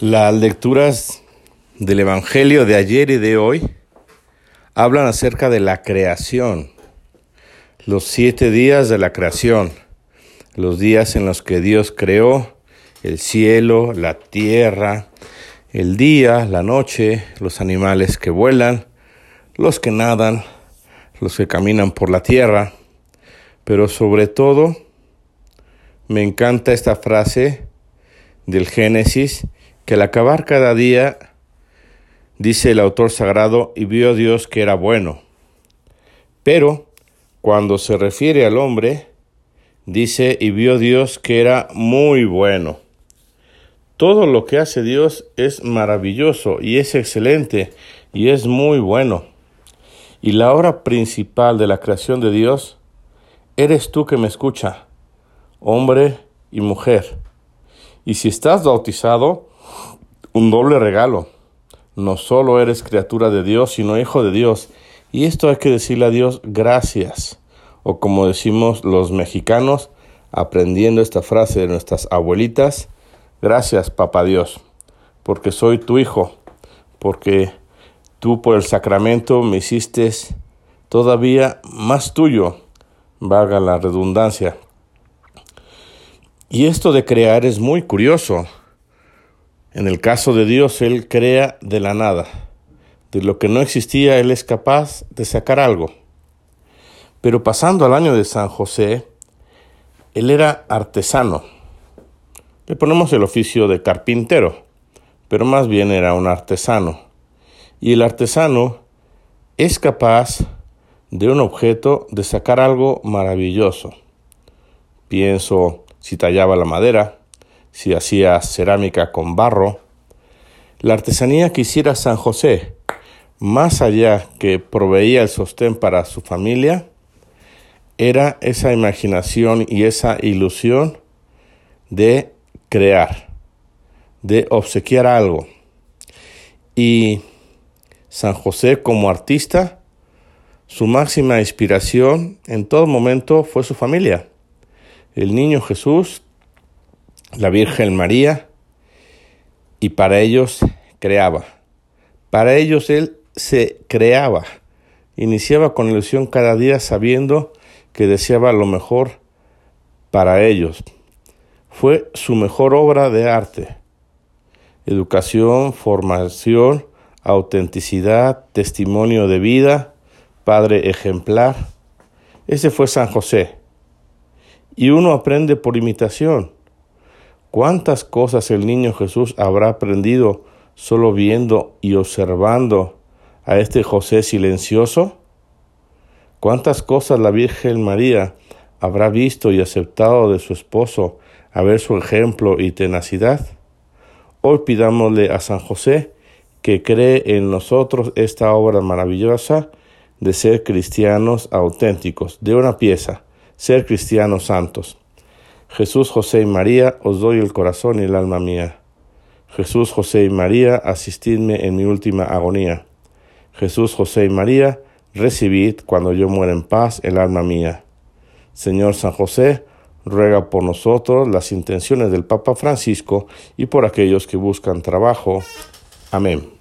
Las lecturas del Evangelio de ayer y de hoy hablan acerca de la creación, los siete días de la creación, los días en los que Dios creó el cielo, la tierra, el día, la noche, los animales que vuelan, los que nadan, los que caminan por la tierra, pero sobre todo me encanta esta frase del Génesis que al acabar cada día, dice el autor sagrado, y vio Dios que era bueno. Pero cuando se refiere al hombre, dice, y vio Dios que era muy bueno. Todo lo que hace Dios es maravilloso y es excelente y es muy bueno. Y la obra principal de la creación de Dios eres tú que me escucha, hombre y mujer. Y si estás bautizado, un doble regalo. No solo eres criatura de Dios, sino hijo de Dios. Y esto hay que decirle a Dios gracias. O como decimos los mexicanos, aprendiendo esta frase de nuestras abuelitas, gracias papá Dios, porque soy tu hijo, porque tú por el sacramento me hiciste todavía más tuyo, valga la redundancia. Y esto de crear es muy curioso. En el caso de Dios, Él crea de la nada. De lo que no existía, Él es capaz de sacar algo. Pero pasando al año de San José, Él era artesano. Le ponemos el oficio de carpintero, pero más bien era un artesano. Y el artesano es capaz de un objeto de sacar algo maravilloso. Pienso si tallaba la madera, si hacía cerámica con barro. La artesanía que hiciera San José, más allá que proveía el sostén para su familia, era esa imaginación y esa ilusión de crear, de obsequiar algo. Y San José como artista, su máxima inspiración en todo momento fue su familia. El niño Jesús la Virgen María, y para ellos creaba. Para ellos Él se creaba. Iniciaba con ilusión cada día sabiendo que deseaba lo mejor para ellos. Fue su mejor obra de arte. Educación, formación, autenticidad, testimonio de vida, padre ejemplar. Ese fue San José. Y uno aprende por imitación. ¿Cuántas cosas el niño Jesús habrá aprendido solo viendo y observando a este José silencioso? ¿Cuántas cosas la Virgen María habrá visto y aceptado de su esposo a ver su ejemplo y tenacidad? Hoy pidámosle a San José que cree en nosotros esta obra maravillosa de ser cristianos auténticos, de una pieza, ser cristianos santos. Jesús, José y María, os doy el corazón y el alma mía. Jesús, José y María, asistidme en mi última agonía. Jesús, José y María, recibid cuando yo muera en paz el alma mía. Señor San José, ruega por nosotros las intenciones del Papa Francisco y por aquellos que buscan trabajo. Amén.